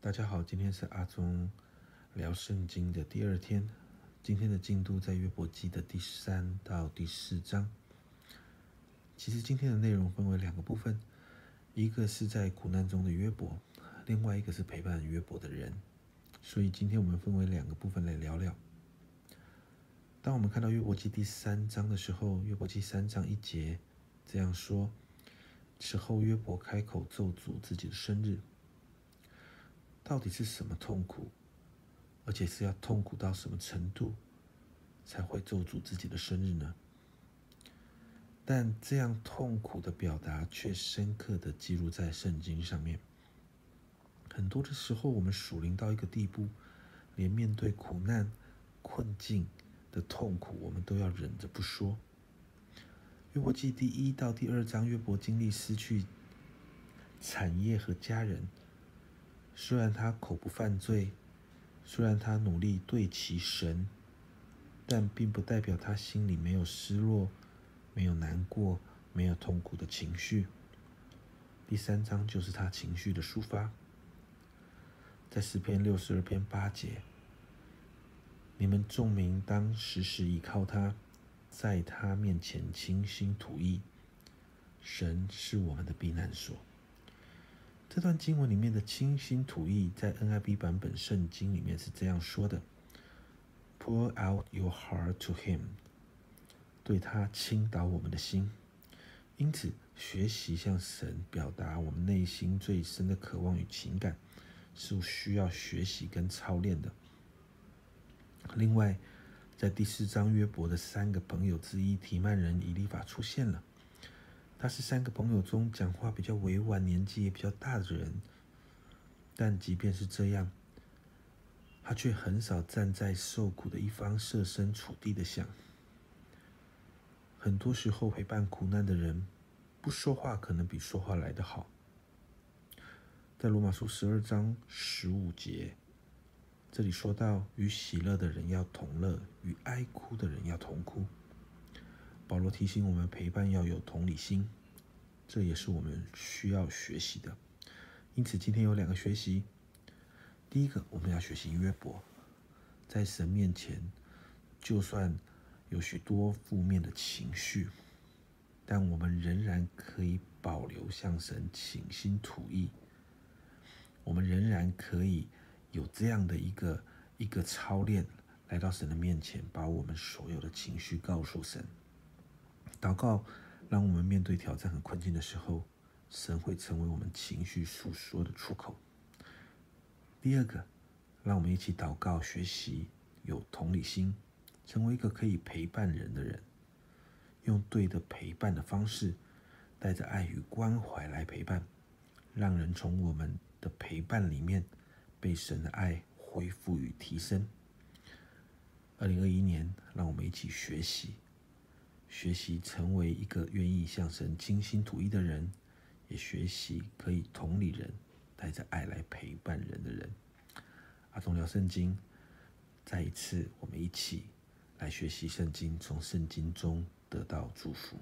大家好，今天是阿忠聊圣经的第二天。今天的进度在约伯记的第三到第四章。其实今天的内容分为两个部分，一个是在苦难中的约伯，另外一个是陪伴约伯的人。所以今天我们分为两个部分来聊聊。当我们看到约伯记第三章的时候，约伯记三章一节这样说：此后约伯开口咒诅自己的生日。到底是什么痛苦？而且是要痛苦到什么程度，才会咒诅自己的生日呢？但这样痛苦的表达却深刻的记录在圣经上面。很多的时候，我们属灵到一个地步，连面对苦难、困境的痛苦，我们都要忍着不说。约伯记第一到第二章，约伯经历失去产业和家人。虽然他口不犯罪，虽然他努力对齐神，但并不代表他心里没有失落、没有难过、没有痛苦的情绪。第三章就是他情绪的抒发，在诗篇六十二篇八节：“你们众民当时时倚靠他，在他面前倾心吐意。神是我们的避难所。”这段经文里面的清新吐意，在 NIV 版本圣经里面是这样说的：“Pour out your heart to Him。”对他倾倒我们的心。因此，学习向神表达我们内心最深的渴望与情感，是需要学习跟操练的。另外，在第四章约伯的三个朋友之一提曼人以利法出现了。他是三个朋友中讲话比较委婉、年纪也比较大的人，但即便是这样，他却很少站在受苦的一方设身处地的想。很多时候陪伴苦难的人，不说话可能比说话来得好。在罗马书十二章十五节，这里说到：与喜乐的人要同乐，与哀哭的人要同哭。保罗提醒我们，陪伴要有同理心，这也是我们需要学习的。因此，今天有两个学习。第一个，我们要学习约伯，在神面前，就算有许多负面的情绪，但我们仍然可以保留向神倾心吐意。我们仍然可以有这样的一个一个操练，来到神的面前，把我们所有的情绪告诉神。祷告，让我们面对挑战和困境的时候，神会成为我们情绪诉说的出口。第二个，让我们一起祷告，学习有同理心，成为一个可以陪伴人的人，用对的陪伴的方式，带着爱与关怀来陪伴，让人从我们的陪伴里面被神的爱恢复与提升。二零二一年，让我们一起学习。学习成为一个愿意向神倾心吐意的人，也学习可以同理人，带着爱来陪伴人的人。阿童聊圣经，再一次，我们一起来学习圣经，从圣经中得到祝福。